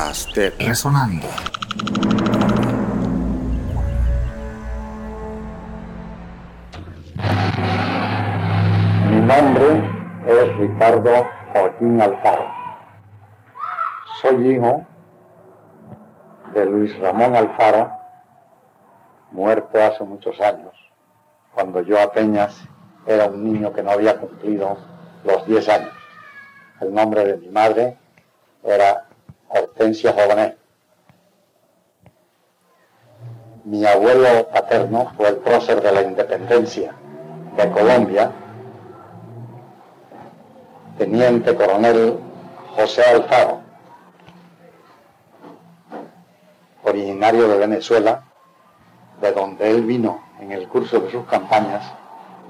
podcast de Resonando. Mi nombre es Ricardo Joaquín Alfaro. Soy hijo de Luis Ramón Alfaro, muerto hace muchos años, cuando yo apenas era un niño que no había cumplido los 10 años. El nombre de mi madre era Hortensia Jovenet. Mi abuelo paterno fue el prócer de la independencia de Colombia, teniente coronel José Alfaro, originario de Venezuela, de donde él vino en el curso de sus campañas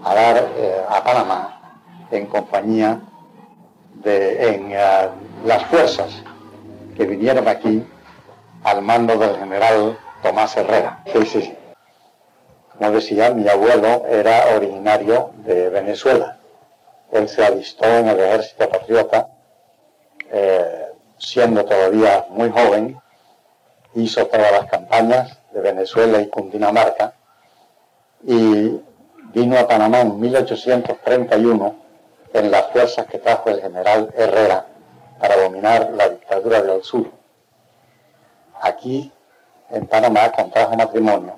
a dar eh, a Panamá en compañía de eh, las fuerzas que vinieron aquí al mando del general Tomás Herrera. Sí, sí. Como decía, mi abuelo era originario de Venezuela. Él se alistó en el ejército patriota, eh, siendo todavía muy joven, hizo todas las campañas de Venezuela y Cundinamarca y vino a Panamá en 1831 en las fuerzas que trajo el general Herrera para dominar dictadura del sur. Aquí, en Panamá, contrajo matrimonio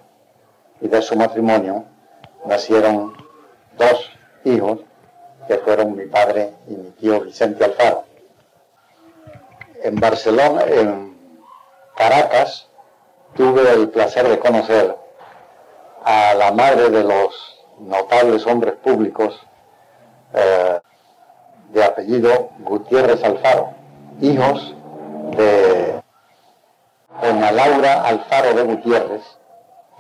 y de su matrimonio nacieron dos hijos que fueron mi padre y mi tío Vicente Alfaro. En Barcelona, en Caracas, tuve el placer de conocer a la madre de los notables hombres públicos eh, de apellido Gutiérrez Alfaro, hijos de doña Laura Alfaro de Gutiérrez,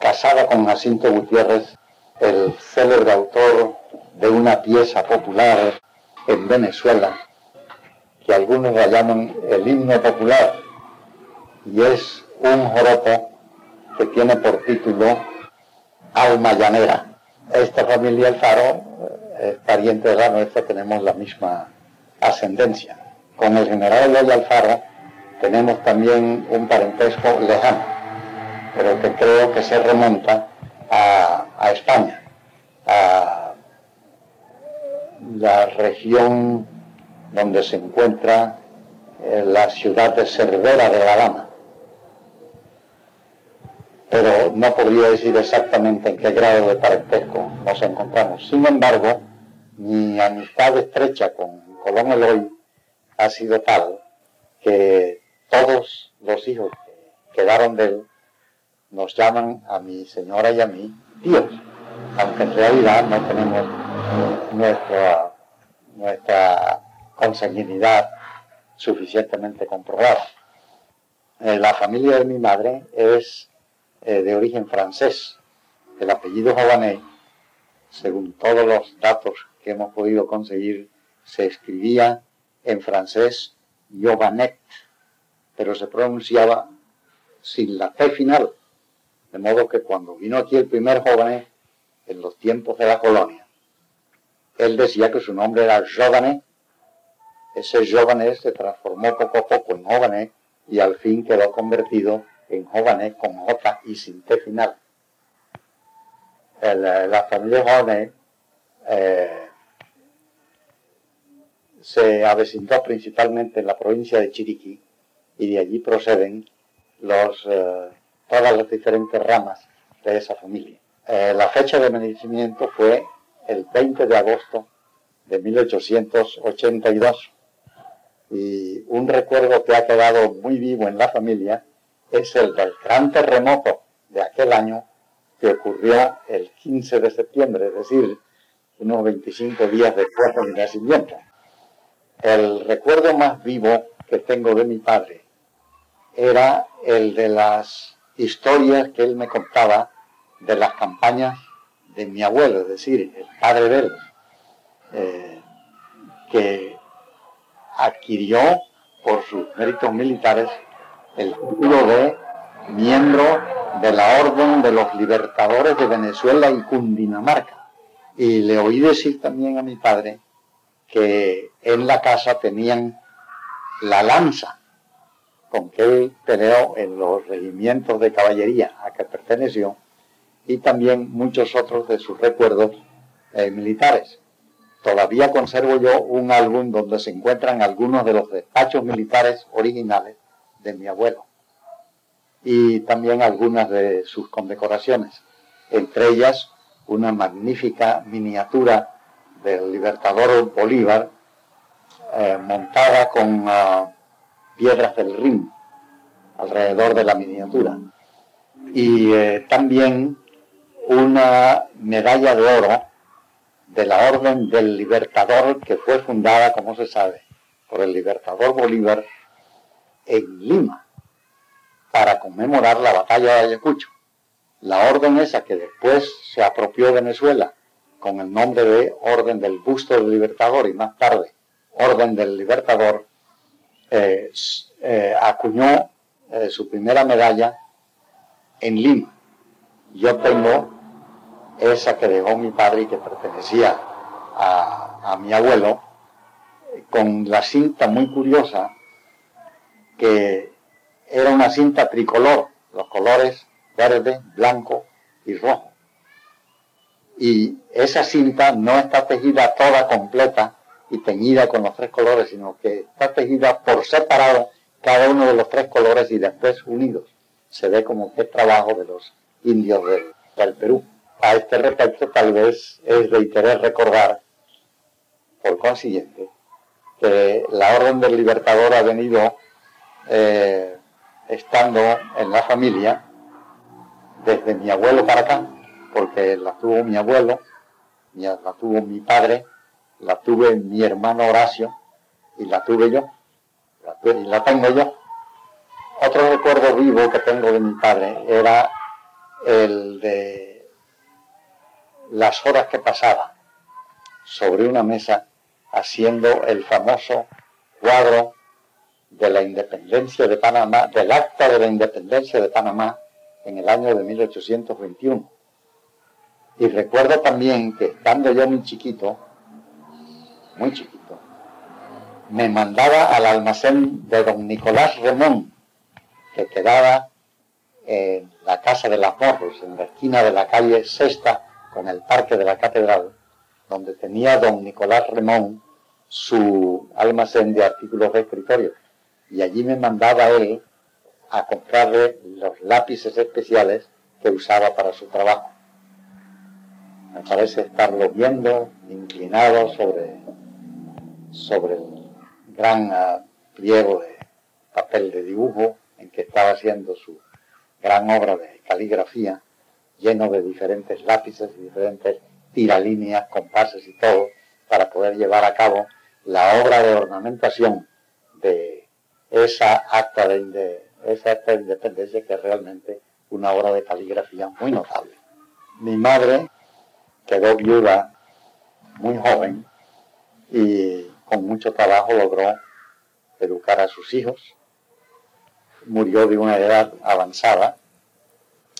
casada con Jacinto Gutiérrez, el célebre autor de una pieza popular en Venezuela, que algunos la llaman el himno popular, y es un joropo que tiene por título Alma Llanera. Esta familia Alfaro es pariente de la nuestra, tenemos la misma ascendencia. Con el general Eloy Alfaro tenemos también un parentesco lejano, pero que creo que se remonta a, España, a la región donde se encuentra eh, la ciudad de Cervera de la Lama pero no podría decir exactamente en qué grado de parentesco nos encontramos. Sin embargo, mi amistad estrecha con Colón Eloy ha sido tal que todos los hijos que quedaron de él nos llaman a mi señora y a mí tíos, aunque en realidad no tenemos nuestra, nuestra consanguinidad suficientemente comprobada. Eh, la familia de mi madre es eh, de origen francés. El apellido Jovanet, según todos los datos que hemos podido conseguir, se escribía en francés Jovanet, pero se pronunciaba sin la T final. De modo que cuando vino aquí el primer Jovanet, en los tiempos de la colonia, él decía que su nombre era Jovanet. Ese Jovanet se transformó poco a poco en Jovanet y al fin quedó convertido en jóvenes con J y sin T final. la familia jóvenes eh, se avecindó principalmente en la provincia de Chiriquí y de allí proceden eh, todas las diferentes ramas de esa familia. Eh, la fecha de nacimiento fue el 20 de agosto de 1882 y un recuerdo que ha quedado muy vivo en la familia es el del gran terremoto de aquel año que ocurrió el 15 de septiembre, es decir, unos 25 días después de mi nacimiento. El recuerdo más vivo que tengo de mi padre era el de las historias que él me contaba de las campañas de mi abuelo, es decir, el padre de él, eh, que adquirió por sus méritos militares el título de miembro de la Orden de los Libertadores de Venezuela y Cundinamarca. Y le oí decir también a mi padre que en la casa tenían la lanza, con que peleó en los regimientos de caballería a que perteneció y también muchos otros de sus recuerdos eh, militares. Todavía conservo yo un álbum donde se encuentran algunos de los despachos militares originales de mi abuelo y también algunas de sus condecoraciones, entre ellas una magnífica miniatura del libertador Bolívar eh, montada con ah, piedras del Rin alrededor de la miniatura y eh, también una medalla de oro de la Orden del Libertador que fue fundada, como se sabe, por el Libertador Bolívar en Lima para conmemorar la batalla de Ayacucho. La orden esa que después se apropió Venezuela con el nombre de Orden del Busto del Libertador y más tarde Orden del Libertador, eh, eh, acuñó eh, su primera medalla en Lima. Yo tengo esa que dejó mi padre y que pertenecía a, a mi abuelo, con la cinta muy curiosa que era una cinta tricolor, los colores verde, blanco y rojo. Y esa cinta no está tejida toda completa y teñida con los tres colores, sino que está tejida por separado cada uno de los tres colores y después unidos. Se ve como que es trabajo de los indios del, Perú. A este respecto, tal vez es de interés recordar, por consiguiente, que la Orden del Libertador ha venido eh, estando en la familia desde mi abuelo para acá, porque la tuvo mi abuelo, la tuvo mi padre, la tuve mi hermano Horacio y la tuve yo, y la tengo yo. Otro recuerdo vivo que tengo de mi padre era el de las horas que pasaba sobre una mesa haciendo el famoso cuadro de la independencia de Panamá, del acta de la independencia de Panamá en el año de 1821. Y recuerdo también que estando yo muy chiquito, muy chiquito, me mandaba al almacén de don Nicolás Remón, que quedaba en la Casa de las Morros, en la esquina de la calle Sexta con el Parque de la Catedral, donde tenía don Nicolás Remón su almacén de artículos de escritorio y allí me mandaba él a comprarle los lápices especiales que usaba para su trabajo. Me parece estarlo viendo inclinado sobre, sobre el gran ah, pliego de papel de dibujo en que estaba haciendo su gran obra de caligrafía, lleno de diferentes lápices y diferentes tiralíneas, compases y todo, para poder llevar a cabo la obra de ornamentación de esa acta de, esa acta de independencia que es realmente una obra de caligrafía muy notable. Mi madre quedó viuda muy joven y con mucho trabajo logró educar a sus hijos. Murió de una edad avanzada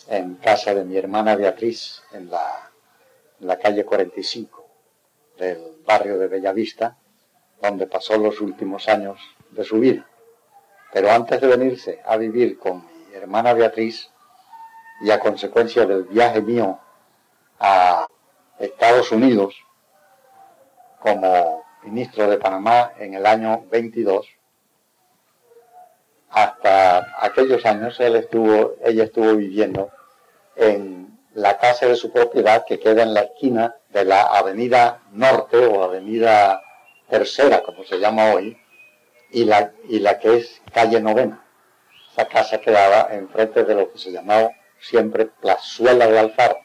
en casa de mi hermana Beatriz en la, calle 45 del barrio de Bellavista, donde pasó los últimos años de su vida. Pero antes de venirse a vivir con mi hermana Beatriz y a consecuencia del viaje mío a Estados Unidos como ministro de Panamá en el año 22, hasta aquellos años estuvo, ella estuvo viviendo en la casa de su propiedad que queda en la esquina de la Avenida Norte o Avenida Tercera, como se llama hoy, y la, y la que es calle novena. Esa casa quedaba enfrente de lo que se llamaba siempre Plazuela de Alfaro,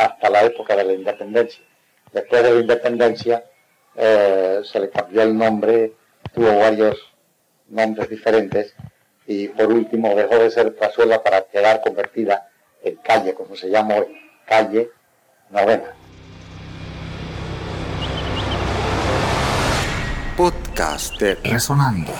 hasta la época de la independencia. Después de la independencia eh, se le cambió el nombre, tuvo varios nombres diferentes y por último dejó de ser Plazuela para quedar convertida en calle, como se llama hoy, calle novena. Podcast Resonando.